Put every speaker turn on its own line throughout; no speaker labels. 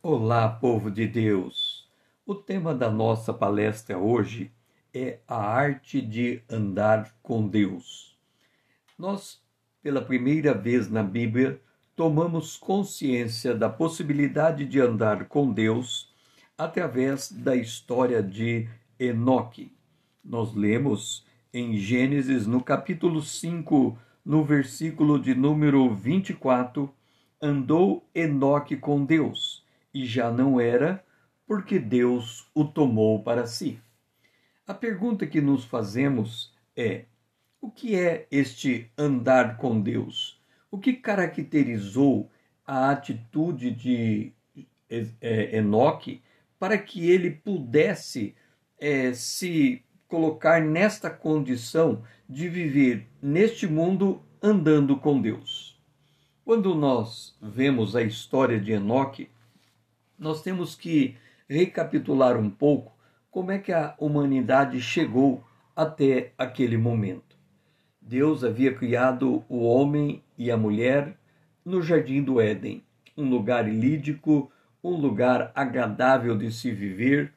Olá, povo de Deus! O tema da nossa palestra hoje é a arte de andar com Deus. Nós, pela primeira vez na Bíblia, tomamos consciência da possibilidade de andar com Deus através da história de Enoque. Nós lemos em Gênesis, no capítulo 5, no versículo de número 24, andou Enoque com Deus e já não era, porque Deus o tomou para si. A pergunta que nos fazemos é: o que é este andar com Deus? O que caracterizou a atitude de é, Enoque para que ele pudesse é, se colocar nesta condição de viver neste mundo andando com Deus? Quando nós vemos a história de Enoque, nós temos que recapitular um pouco como é que a humanidade chegou até aquele momento. Deus havia criado o homem e a mulher no jardim do Éden, um lugar ilídico, um lugar agradável de se viver,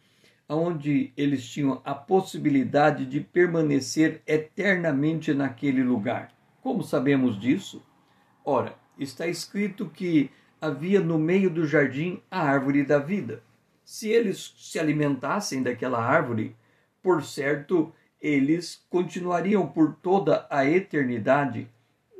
onde eles tinham a possibilidade de permanecer eternamente naquele lugar. Como sabemos disso? Ora, está escrito que havia no meio do jardim a árvore da vida. Se eles se alimentassem daquela árvore, por certo, eles continuariam por toda a eternidade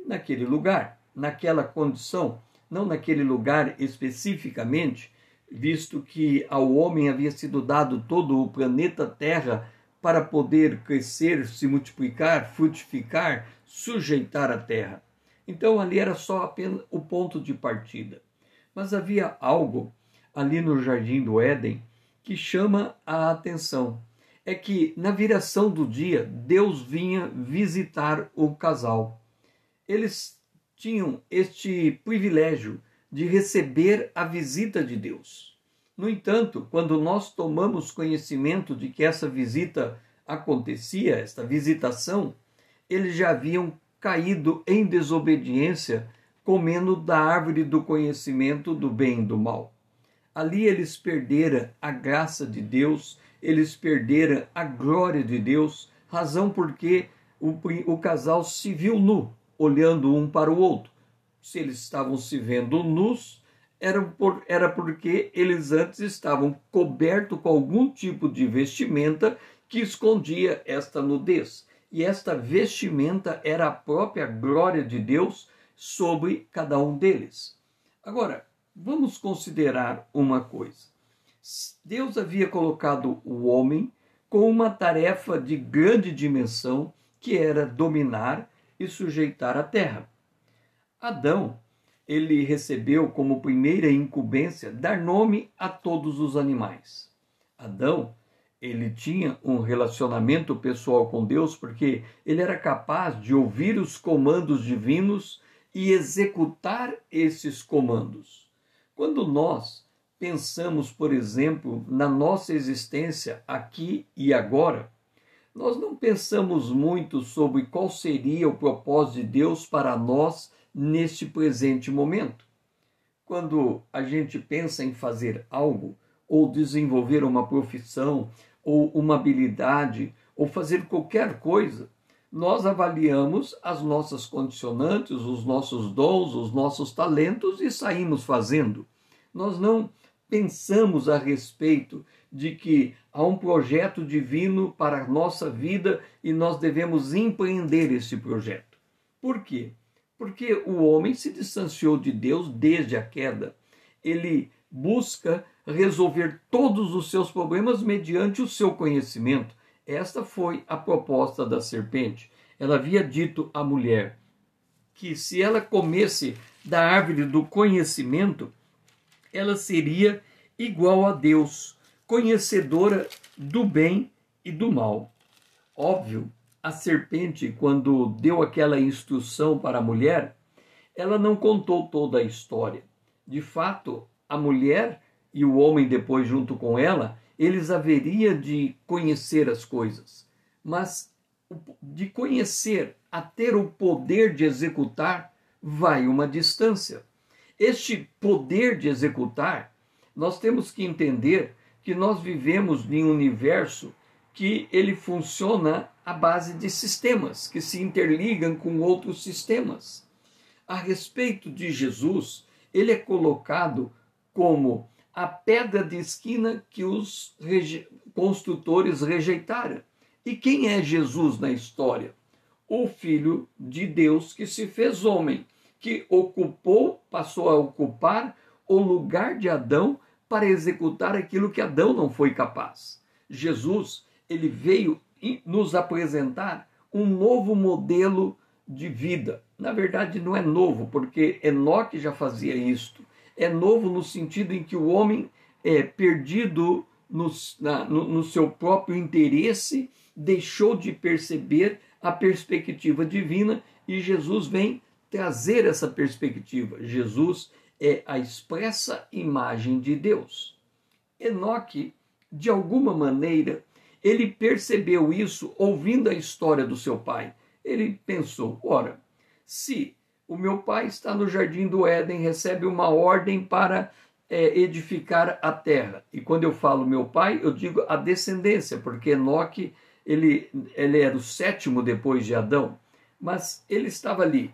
naquele lugar, naquela condição, não naquele lugar especificamente, visto que ao homem havia sido dado todo o planeta Terra para poder crescer, se multiplicar, frutificar, sujeitar a terra. Então ali era só apenas o ponto de partida. Mas havia algo ali no jardim do Éden que chama a atenção. É que na viração do dia, Deus vinha visitar o casal. Eles tinham este privilégio de receber a visita de Deus. No entanto, quando nós tomamos conhecimento de que essa visita acontecia, esta visitação, eles já haviam caído em desobediência comendo da árvore do conhecimento do bem e do mal. Ali eles perderam a graça de Deus, eles perderam a glória de Deus, razão porque o, o casal se viu nu, olhando um para o outro. Se eles estavam se vendo nus, era, por, era porque eles antes estavam cobertos com algum tipo de vestimenta que escondia esta nudez. E esta vestimenta era a própria glória de Deus sobre cada um deles. Agora, vamos considerar uma coisa. Deus havia colocado o homem com uma tarefa de grande dimensão que era dominar e sujeitar a terra. Adão, ele recebeu como primeira incumbência dar nome a todos os animais. Adão, ele tinha um relacionamento pessoal com Deus porque ele era capaz de ouvir os comandos divinos e executar esses comandos. Quando nós pensamos, por exemplo, na nossa existência aqui e agora, nós não pensamos muito sobre qual seria o propósito de Deus para nós neste presente momento. Quando a gente pensa em fazer algo, ou desenvolver uma profissão, ou uma habilidade, ou fazer qualquer coisa, nós avaliamos as nossas condicionantes, os nossos dons, os nossos talentos e saímos fazendo. Nós não pensamos a respeito de que há um projeto divino para a nossa vida e nós devemos empreender esse projeto. Por quê? Porque o homem se distanciou de Deus desde a queda. Ele busca resolver todos os seus problemas mediante o seu conhecimento. Esta foi a proposta da serpente. Ela havia dito à mulher que se ela comesse da árvore do conhecimento, ela seria igual a Deus, conhecedora do bem e do mal. Óbvio, a serpente, quando deu aquela instrução para a mulher, ela não contou toda a história. De fato, a mulher e o homem depois junto com ela, eles haveriam de conhecer as coisas. Mas de conhecer a ter o poder de executar, vai uma distância. Este poder de executar nós temos que entender que nós vivemos em um universo que ele funciona à base de sistemas que se interligam com outros sistemas. A respeito de Jesus, ele é colocado como a pedra de esquina que os reje construtores rejeitaram. E quem é Jesus na história? O Filho de Deus que se fez homem, que ocupou, passou a ocupar o lugar de Adão para executar aquilo que Adão não foi capaz. Jesus, ele veio nos apresentar um novo modelo de vida. Na verdade, não é novo, porque Enoque já fazia isto. É novo no sentido em que o homem é perdido no, na, no, no seu próprio interesse, deixou de perceber a perspectiva divina e Jesus vem trazer essa perspectiva. Jesus é a expressa imagem de Deus. Enoque, de alguma maneira, ele percebeu isso ouvindo a história do seu pai. Ele pensou: ora, se o meu pai está no jardim do Éden, recebe uma ordem para é, edificar a terra. E quando eu falo meu pai, eu digo a descendência, porque Enoque ele, ele era o sétimo depois de Adão, mas ele estava ali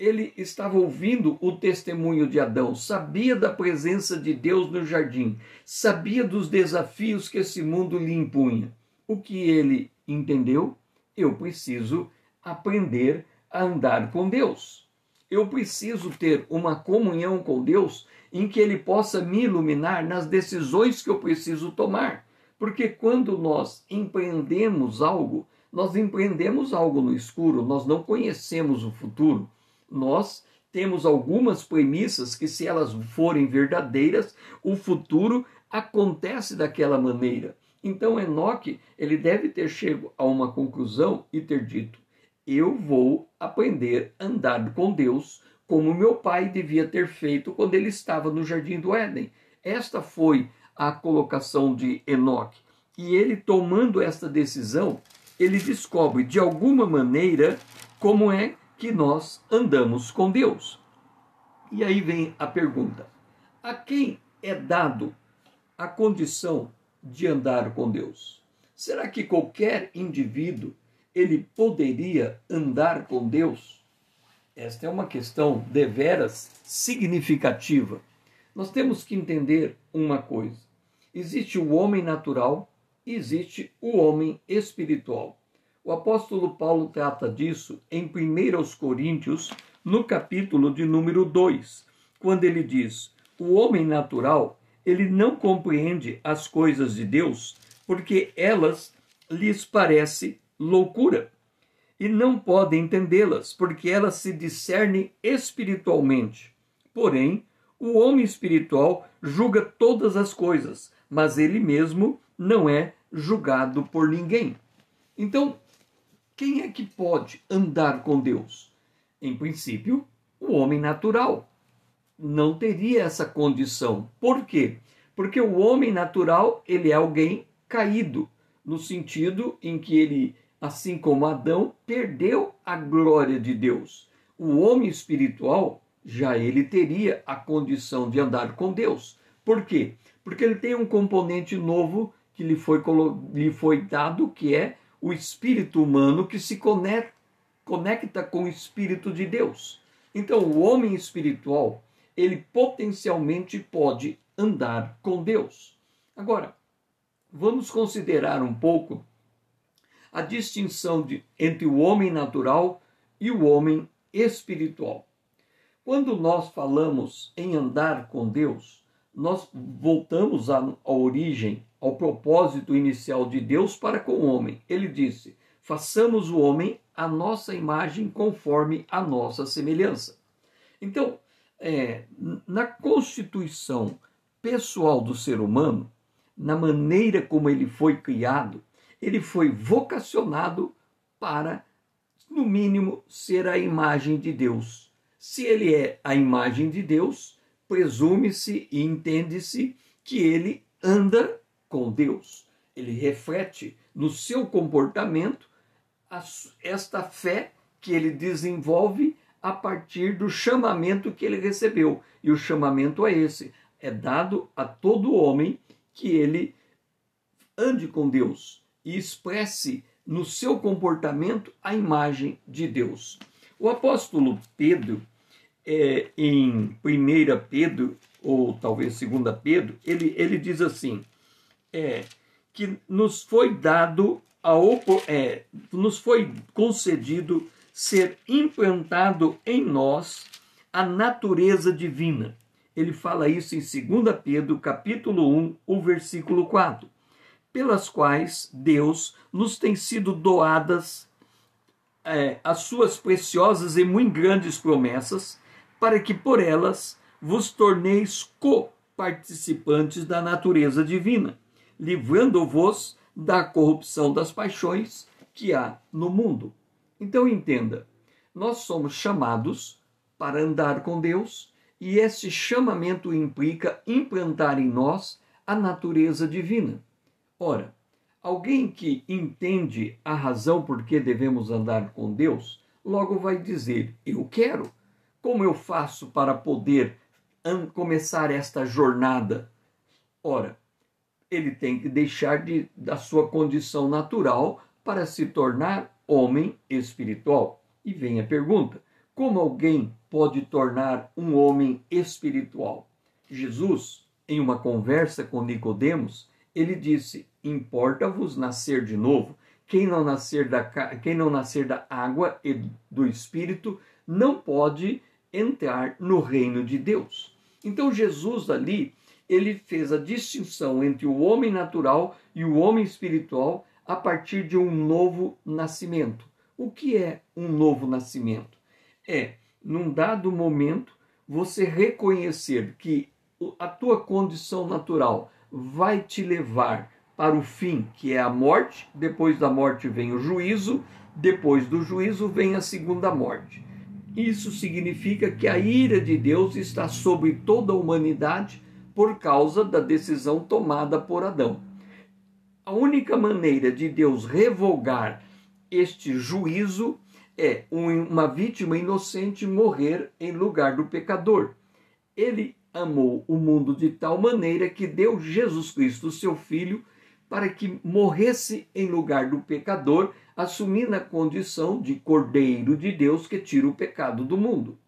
ele estava ouvindo o testemunho de Adão, sabia da presença de Deus no jardim, sabia dos desafios que esse mundo lhe impunha. O que ele entendeu? Eu preciso aprender andar com Deus. Eu preciso ter uma comunhão com Deus em que Ele possa me iluminar nas decisões que eu preciso tomar. Porque quando nós empreendemos algo, nós empreendemos algo no escuro, nós não conhecemos o futuro nós temos algumas premissas que, se elas forem verdadeiras, o futuro acontece daquela maneira. Então Enoque, ele deve ter chego a uma conclusão e ter dito: eu vou aprender a andar com Deus como meu pai devia ter feito quando ele estava no jardim do Éden. Esta foi a colocação de Enoque. E ele tomando esta decisão, ele descobre de alguma maneira como é que nós andamos com Deus. E aí vem a pergunta: a quem é dado a condição de andar com Deus? Será que qualquer indivíduo ele poderia andar com Deus? Esta é uma questão deveras significativa. Nós temos que entender uma coisa: existe o homem natural e existe o homem espiritual. O apóstolo Paulo trata disso em 1 Coríntios, no capítulo de número 2, quando ele diz: O homem natural, ele não compreende as coisas de Deus, porque elas lhes parece loucura, e não pode entendê-las, porque elas se discernem espiritualmente. Porém, o homem espiritual julga todas as coisas, mas ele mesmo não é julgado por ninguém. Então, quem é que pode andar com Deus? Em princípio, o homem natural. Não teria essa condição. Por quê? Porque o homem natural, ele é alguém caído, no sentido em que ele, assim como Adão, perdeu a glória de Deus. O homem espiritual, já ele teria a condição de andar com Deus. Por quê? Porque ele tem um componente novo que lhe foi, lhe foi dado, que é o espírito humano que se conecta com o espírito de Deus. Então, o homem espiritual, ele potencialmente pode andar com Deus. Agora, vamos considerar um pouco a distinção de, entre o homem natural e o homem espiritual. Quando nós falamos em andar com Deus, nós voltamos à, à origem ao propósito inicial de Deus para com o homem. Ele disse: façamos o homem a nossa imagem conforme a nossa semelhança. Então, é, na constituição pessoal do ser humano, na maneira como ele foi criado, ele foi vocacionado para, no mínimo, ser a imagem de Deus. Se ele é a imagem de Deus, presume-se e entende-se que ele anda com Deus. Ele reflete no seu comportamento esta fé que ele desenvolve a partir do chamamento que ele recebeu. E o chamamento é esse: é dado a todo homem que ele ande com Deus e expresse no seu comportamento a imagem de Deus. O apóstolo Pedro, é, em 1 Pedro, ou talvez 2 Pedro, ele, ele diz assim: é, que nos foi dado, a, é, nos foi concedido ser implantado em nós a natureza divina. Ele fala isso em 2 Pedro, capítulo 1, o versículo 4, pelas quais Deus nos tem sido doadas é, as suas preciosas e muito grandes promessas, para que por elas vos torneis co-participantes da natureza divina, livrando-vos da corrupção das paixões que há no mundo. Então entenda, nós somos chamados para andar com Deus e esse chamamento implica implantar em nós a natureza divina. Ora, alguém que entende a razão por que devemos andar com Deus, logo vai dizer: Eu quero. Como eu faço para poder começar esta jornada? Ora, ele tem que deixar de, da sua condição natural para se tornar homem espiritual. E vem a pergunta: como alguém pode tornar um homem espiritual? Jesus, em uma conversa com Nicodemos, ele disse: Importa-vos nascer de novo. Quem não nascer da quem não nascer da água e do espírito não pode entrar no reino de Deus. Então Jesus ali, ele fez a distinção entre o homem natural e o homem espiritual a partir de um novo nascimento. O que é um novo nascimento? É, num dado momento, você reconhecer que a tua condição natural vai te levar para o fim, que é a morte, depois da morte vem o juízo, depois do juízo vem a segunda morte. Isso significa que a ira de Deus está sobre toda a humanidade por causa da decisão tomada por Adão. A única maneira de Deus revogar este juízo é uma vítima inocente morrer em lugar do pecador. Ele amou o mundo de tal maneira que deu Jesus Cristo, seu Filho, para que morresse em lugar do pecador, assumindo a condição de Cordeiro de Deus que tira o pecado do mundo.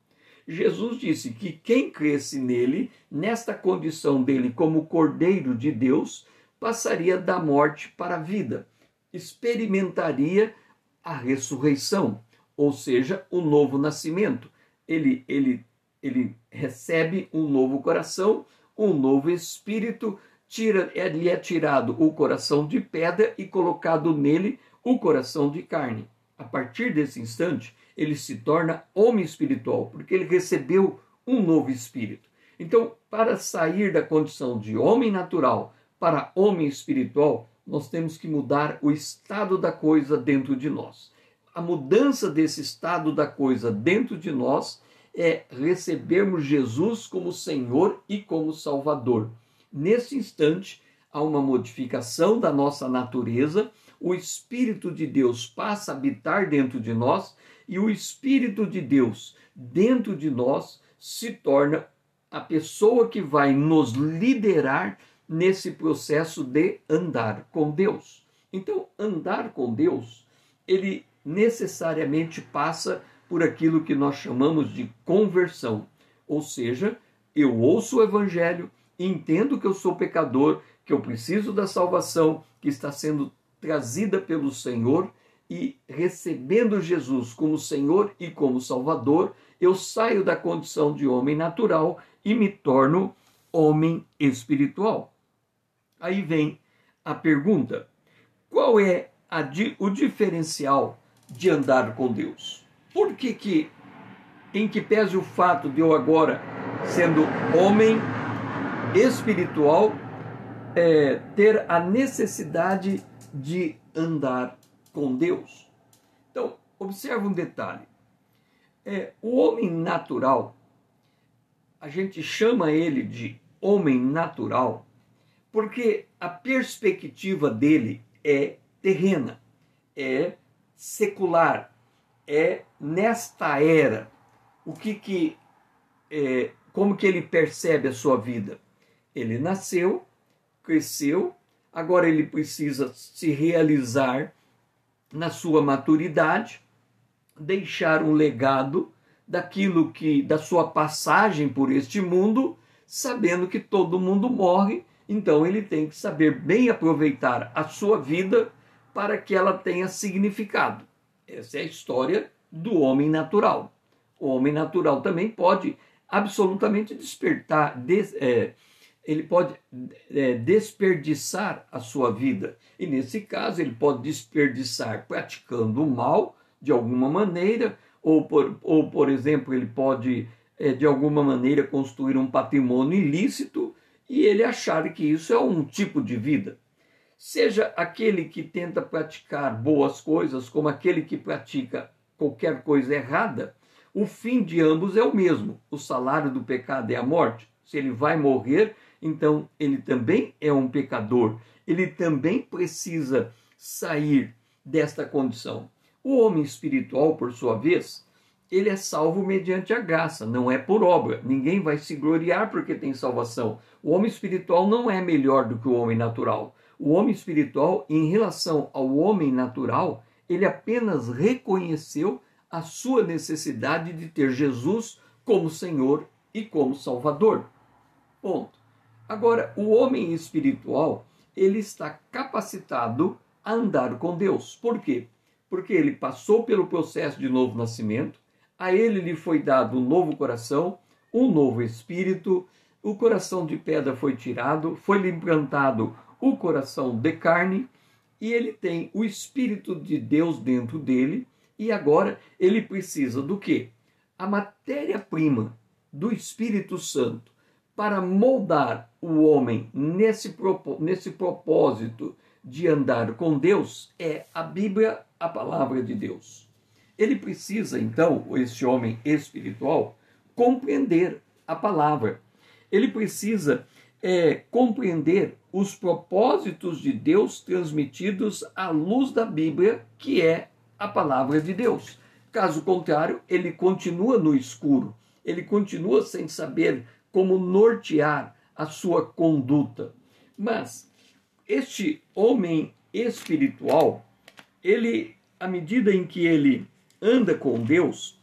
Jesus disse que quem cresce nele, nesta condição dele como Cordeiro de Deus, passaria da morte para a vida, experimentaria a ressurreição, ou seja, o novo nascimento. Ele, ele ele recebe um novo coração, um novo espírito, tira, lhe é tirado o coração de pedra e colocado nele o coração de carne. A partir desse instante, ele se torna homem espiritual, porque ele recebeu um novo espírito. Então, para sair da condição de homem natural para homem espiritual, nós temos que mudar o estado da coisa dentro de nós. A mudança desse estado da coisa dentro de nós é recebermos Jesus como Senhor e como Salvador. Nesse instante, há uma modificação da nossa natureza, o Espírito de Deus passa a habitar dentro de nós e o Espírito de Deus dentro de nós se torna a pessoa que vai nos liderar nesse processo de andar com Deus. Então, andar com Deus, ele necessariamente passa por aquilo que nós chamamos de conversão. Ou seja, eu ouço o evangelho, entendo que eu sou pecador, que eu preciso da salvação que está sendo trazida pelo Senhor e recebendo Jesus como Senhor e como Salvador, eu saio da condição de homem natural e me torno homem espiritual. Aí vem a pergunta: qual é a, o diferencial de andar com Deus? Por que que, em que pese o fato de eu agora, sendo homem espiritual, é, ter a necessidade de andar com Deus? Então, observe um detalhe. É, o homem natural, a gente chama ele de homem natural, porque a perspectiva dele é terrena, é secular, é nesta era o que que é, como que ele percebe a sua vida Ele nasceu, cresceu, agora ele precisa se realizar na sua maturidade, deixar um legado daquilo que da sua passagem por este mundo, sabendo que todo mundo morre, então ele tem que saber bem aproveitar a sua vida para que ela tenha significado. Essa é a história do homem natural. O homem natural também pode absolutamente despertar, des, é, ele pode é, desperdiçar a sua vida. E nesse caso, ele pode desperdiçar praticando o mal de alguma maneira, ou por, ou, por exemplo, ele pode é, de alguma maneira construir um patrimônio ilícito e ele achar que isso é um tipo de vida. Seja aquele que tenta praticar boas coisas, como aquele que pratica qualquer coisa errada, o fim de ambos é o mesmo. O salário do pecado é a morte. Se ele vai morrer, então ele também é um pecador. Ele também precisa sair desta condição. O homem espiritual, por sua vez, ele é salvo mediante a graça, não é por obra. Ninguém vai se gloriar porque tem salvação. O homem espiritual não é melhor do que o homem natural. O homem espiritual, em relação ao homem natural, ele apenas reconheceu a sua necessidade de ter Jesus como Senhor e como Salvador. Ponto. Agora, o homem espiritual, ele está capacitado a andar com Deus. Por quê? Porque ele passou pelo processo de novo nascimento, a ele lhe foi dado um novo coração, um novo espírito, o coração de pedra foi tirado, foi-lhe implantado o coração de carne, e ele tem o espírito de Deus dentro dele, e agora ele precisa do quê? A matéria-prima do Espírito Santo para moldar o homem nesse, nesse propósito de andar com Deus é a Bíblia, a palavra de Deus. Ele precisa, então, esse homem espiritual, compreender a palavra. Ele precisa é, compreender os propósitos de Deus transmitidos à luz da Bíblia, que é a palavra de Deus. Caso contrário, ele continua no escuro, ele continua sem saber como nortear a sua conduta. Mas este homem espiritual, ele, à medida em que ele anda com Deus,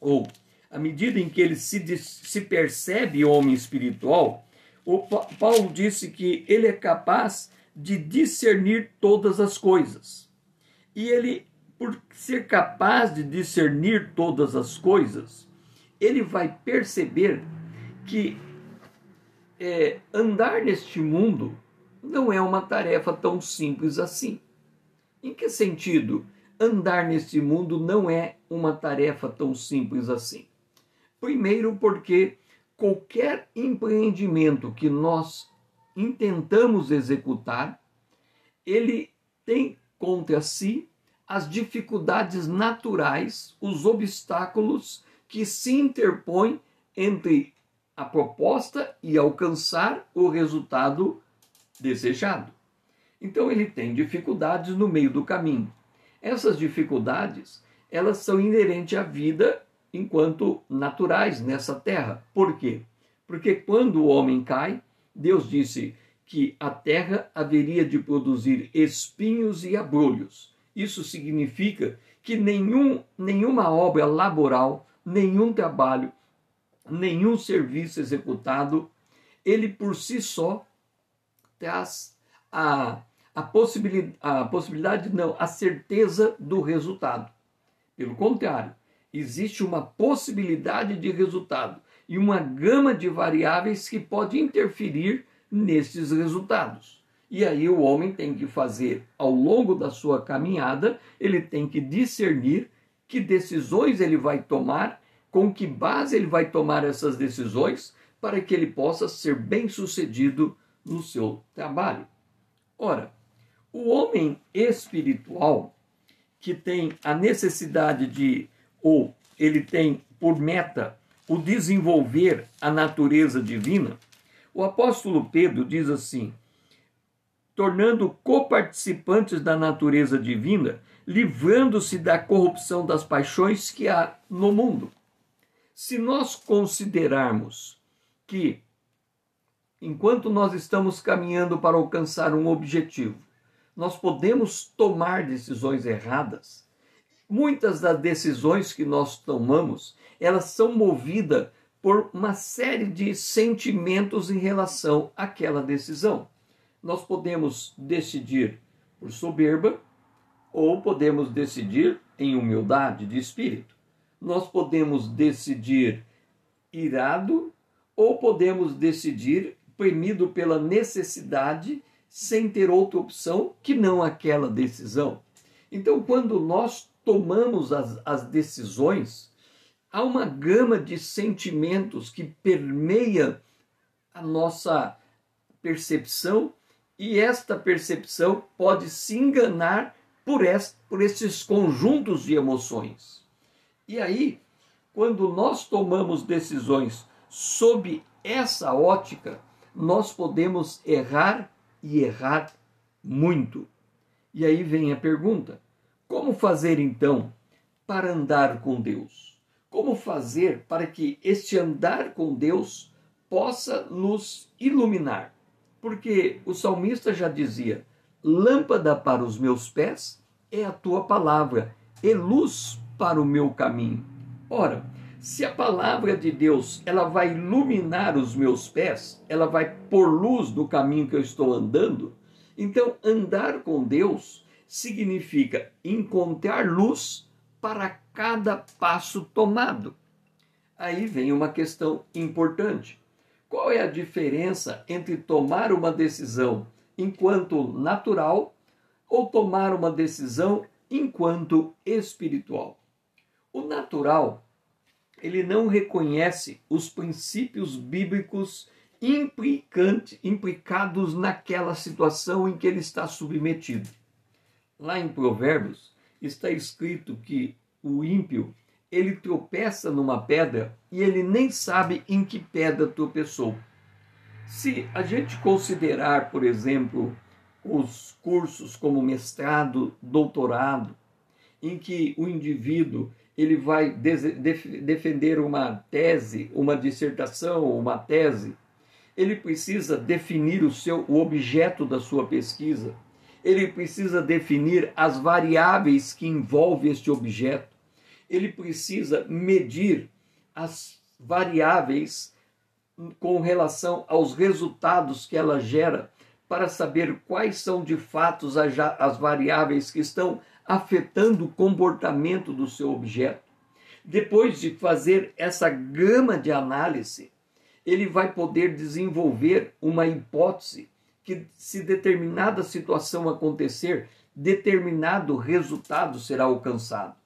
ou à medida em que ele se, se percebe homem espiritual, o Paulo disse que ele é capaz de discernir todas as coisas. E ele por ser capaz de discernir todas as coisas, ele vai perceber que é, andar neste mundo não é uma tarefa tão simples assim. Em que sentido andar neste mundo não é uma tarefa tão simples assim? Primeiro, porque qualquer empreendimento que nós intentamos executar, ele tem contra si as dificuldades naturais, os obstáculos que se interpõem entre a proposta e alcançar o resultado desejado. Então ele tem dificuldades no meio do caminho. Essas dificuldades, elas são inerentes à vida enquanto naturais nessa terra. Por quê? Porque quando o homem cai, Deus disse que a terra haveria de produzir espinhos e abrolhos. Isso significa que nenhum, nenhuma obra laboral, nenhum trabalho, nenhum serviço executado, ele por si só traz a, a, possibilidade, a possibilidade, não, a certeza do resultado. Pelo contrário, existe uma possibilidade de resultado e uma gama de variáveis que pode interferir nesses resultados. E aí o homem tem que fazer, ao longo da sua caminhada, ele tem que discernir que decisões ele vai tomar, com que base ele vai tomar essas decisões, para que ele possa ser bem sucedido no seu trabalho. Ora, o homem espiritual que tem a necessidade de, ou ele tem por meta, o desenvolver a natureza divina, o apóstolo Pedro diz assim: tornando coparticipantes da natureza divina, livrando-se da corrupção das paixões que há no mundo. Se nós considerarmos que enquanto nós estamos caminhando para alcançar um objetivo, nós podemos tomar decisões erradas. Muitas das decisões que nós tomamos, elas são movidas por uma série de sentimentos em relação àquela decisão. Nós podemos decidir por soberba ou podemos decidir em humildade de espírito. Nós podemos decidir irado ou podemos decidir premido pela necessidade sem ter outra opção que não aquela decisão. Então, quando nós tomamos as, as decisões, há uma gama de sentimentos que permeia a nossa percepção e esta percepção pode se enganar por, est, por esses conjuntos de emoções. E aí, quando nós tomamos decisões sob essa ótica, nós podemos errar e errar muito. E aí vem a pergunta: como fazer então para andar com Deus? Como fazer para que este andar com Deus possa nos iluminar? Porque o salmista já dizia: lâmpada para os meus pés é a tua palavra, e luz para o meu caminho. Ora, se a palavra de Deus ela vai iluminar os meus pés, ela vai pôr luz no caminho que eu estou andando, então andar com Deus significa encontrar luz para cada passo tomado. Aí vem uma questão importante. Qual é a diferença entre tomar uma decisão enquanto natural ou tomar uma decisão enquanto espiritual? O natural ele não reconhece os princípios bíblicos implicados naquela situação em que ele está submetido. Lá em Provérbios está escrito que o ímpio ele tropeça numa pedra e ele nem sabe em que pedra tropeçou. Se a gente considerar, por exemplo, os cursos como mestrado, doutorado, em que o indivíduo ele vai defender uma tese, uma dissertação, uma tese, ele precisa definir o seu o objeto da sua pesquisa. Ele precisa definir as variáveis que envolvem este objeto. Ele precisa medir as variáveis com relação aos resultados que ela gera para saber quais são de fato as, variáveis que estão afetando o comportamento do seu objeto. Depois de fazer essa gama de análise, ele vai poder desenvolver uma hipótese que, se determinada situação acontecer, determinado resultado será alcançado.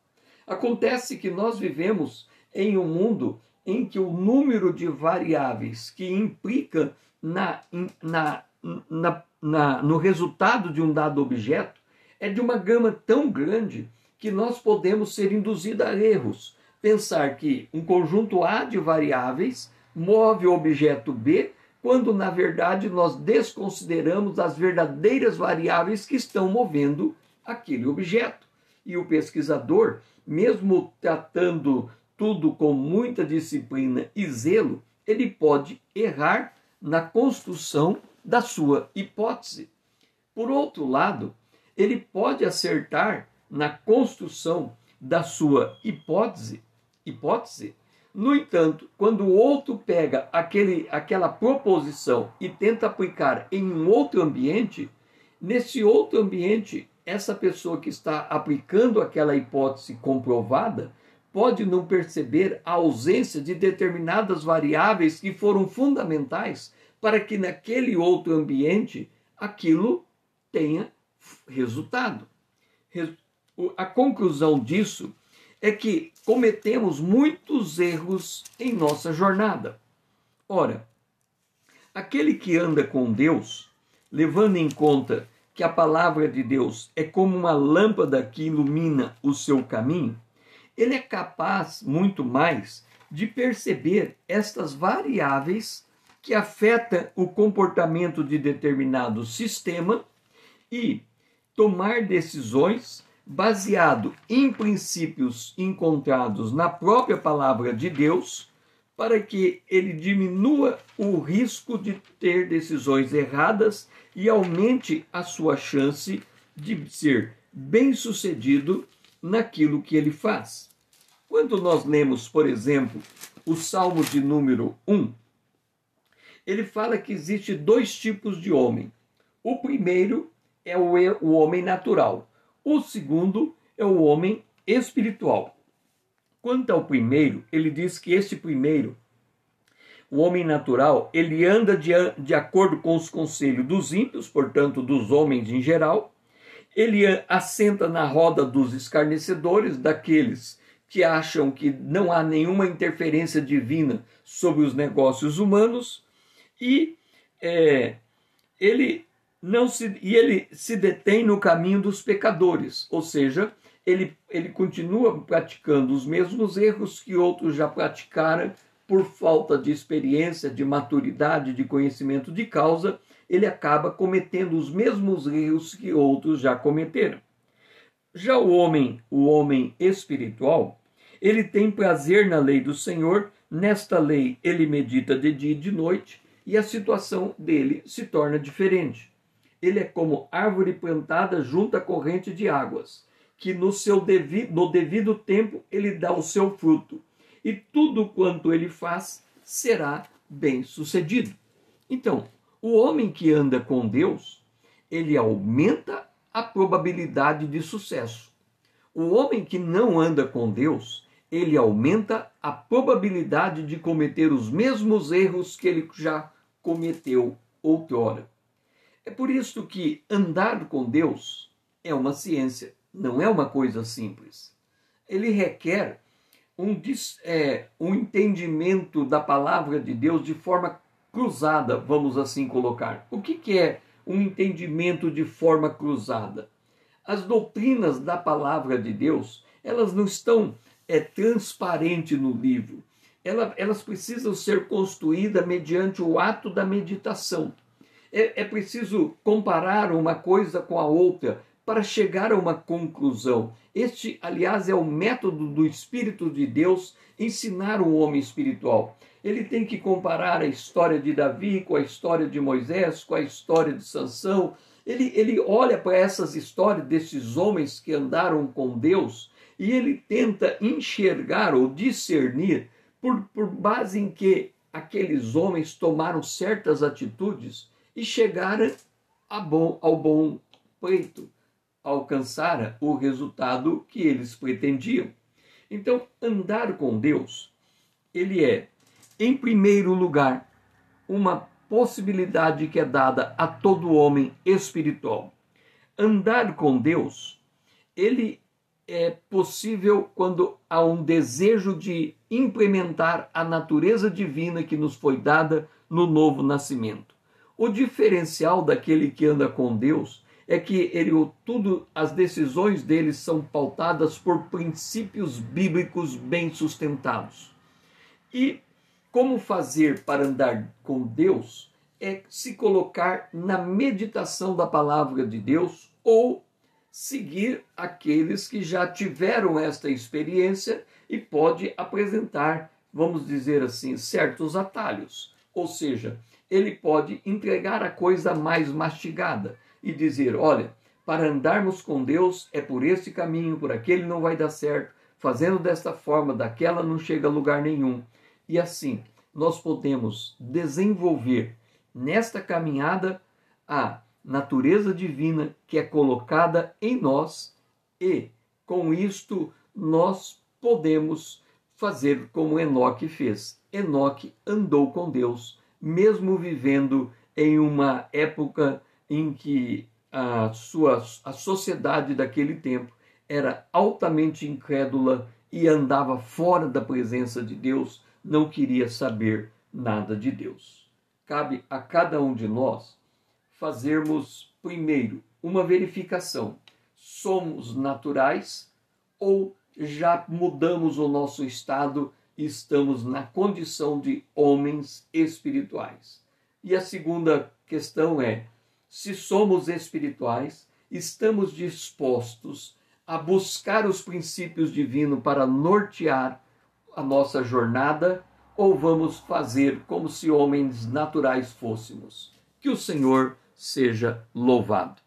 Acontece que nós vivemos em um mundo em que o número de variáveis que implica na, na, na, na, no resultado de um dado objeto é de uma gama tão grande que nós podemos ser induzidos a erros. Pensar que um conjunto A de variáveis move o objeto B, quando na verdade nós desconsideramos as verdadeiras variáveis que estão movendo aquele objeto. E o pesquisador, mesmo tratando tudo com muita disciplina e zelo, ele pode errar na construção da sua hipótese. Por outro lado, ele pode acertar na construção da sua hipótese, hipótese. No entanto, quando o outro pega aquele, aquela proposição e tenta aplicar em um outro ambiente, nesse outro ambiente, essa pessoa que está aplicando aquela hipótese comprovada pode não perceber a ausência de determinadas variáveis que foram fundamentais para que naquele outro ambiente aquilo tenha resultado. A conclusão disso é que cometemos muitos erros em nossa jornada. Ora, aquele que anda com Deus, levando em conta que a palavra de Deus é como uma lâmpada que ilumina o seu caminho, ele é capaz muito mais de perceber estas variáveis que afetam o comportamento de determinado sistema e tomar decisões baseado em princípios encontrados na própria palavra de Deus para que ele diminua o risco de ter decisões erradas e aumente a sua chance de ser bem-sucedido naquilo que ele faz. Quando nós lemos, por exemplo, o Salmo de número 1, ele fala que existe dois tipos de homem. O primeiro é o, homem natural. O segundo é o homem espiritual. Quanto ao primeiro, ele diz que este primeiro, o homem natural, ele anda de, de acordo com os conselhos dos ímpios, portanto, dos homens em geral. Ele assenta na roda dos escarnecedores, daqueles que acham que não há nenhuma interferência divina sobre os negócios humanos. E é, ele não se, e ele se detém no caminho dos pecadores, ou seja, ele, ele continua praticando os mesmos erros que outros já praticaram por falta de experiência, de maturidade, de conhecimento de causa, ele acaba cometendo os mesmos erros que outros já cometeram. Já o homem, o homem espiritual, ele tem prazer na lei do Senhor, nesta lei ele medita de dia e de noite, e a situação dele se torna diferente ele é como árvore plantada junto à corrente de águas, que no seu devido, no devido tempo ele dá o seu fruto, e tudo quanto ele faz será bem sucedido. Então, o homem que anda com Deus, ele aumenta a probabilidade de sucesso. O homem que não anda com Deus, ele aumenta a probabilidade de cometer os mesmos erros que ele já cometeu outrora. É por isso que andar com Deus é uma ciência, não é uma coisa simples. Ele requer um, é, um entendimento da palavra de Deus de forma cruzada, vamos assim colocar. O que, que é um entendimento de forma cruzada? As doutrinas da palavra de Deus, elas não estão é, transparentes no livro. elas precisam ser construídas mediante o ato da meditação. É, é preciso comparar uma coisa com a outra para chegar a uma conclusão. Este, aliás, é o método do Espírito de Deus ensinar o homem espiritual. Ele tem que comparar a história de Davi com a história de Moisés, com a história de Sansão. Ele, ele olha para essas histórias desses homens que andaram com Deus e ele tenta enxergar ou discernir por, por base em que aqueles homens tomaram certas atitudes e chegara bom, ao bom peito, alcançara o resultado que eles pretendiam. Então, andar com Deus, ele é, em primeiro lugar, uma possibilidade que é dada a todo homem espiritual. Andar com Deus, ele é possível quando há um desejo de implementar a natureza divina que nos foi dada no novo nascimento. O diferencial daquele que anda com Deus é que ele tudo as decisões dele são pautadas por princípios bíblicos bem sustentados. E como fazer para andar com Deus é se colocar na meditação da palavra de Deus ou seguir aqueles que já tiveram esta experiência e pode apresentar, vamos dizer assim, certos atalhos. Ou seja, ele pode entregar a coisa mais mastigada e dizer: olha, para andarmos com Deus é por esse caminho, por aquele não vai dar certo, fazendo desta forma, daquela não chega a lugar nenhum. E assim, nós podemos desenvolver nesta caminhada a natureza divina que é colocada em nós e, com isto, nós podemos fazer como Enoque fez. Enoque andou com Deus mesmo vivendo em uma época em que a sua a sociedade daquele tempo era altamente incrédula e andava fora da presença de Deus, não queria saber nada de Deus. Cabe a cada um de nós fazermos primeiro uma verificação. Somos naturais ou já mudamos o nosso estado estamos na condição de homens espirituais. E a segunda questão é: se somos espirituais, estamos dispostos a buscar os princípios divinos para nortear a nossa jornada ou vamos fazer como se homens naturais fôssemos? Que o Senhor seja louvado.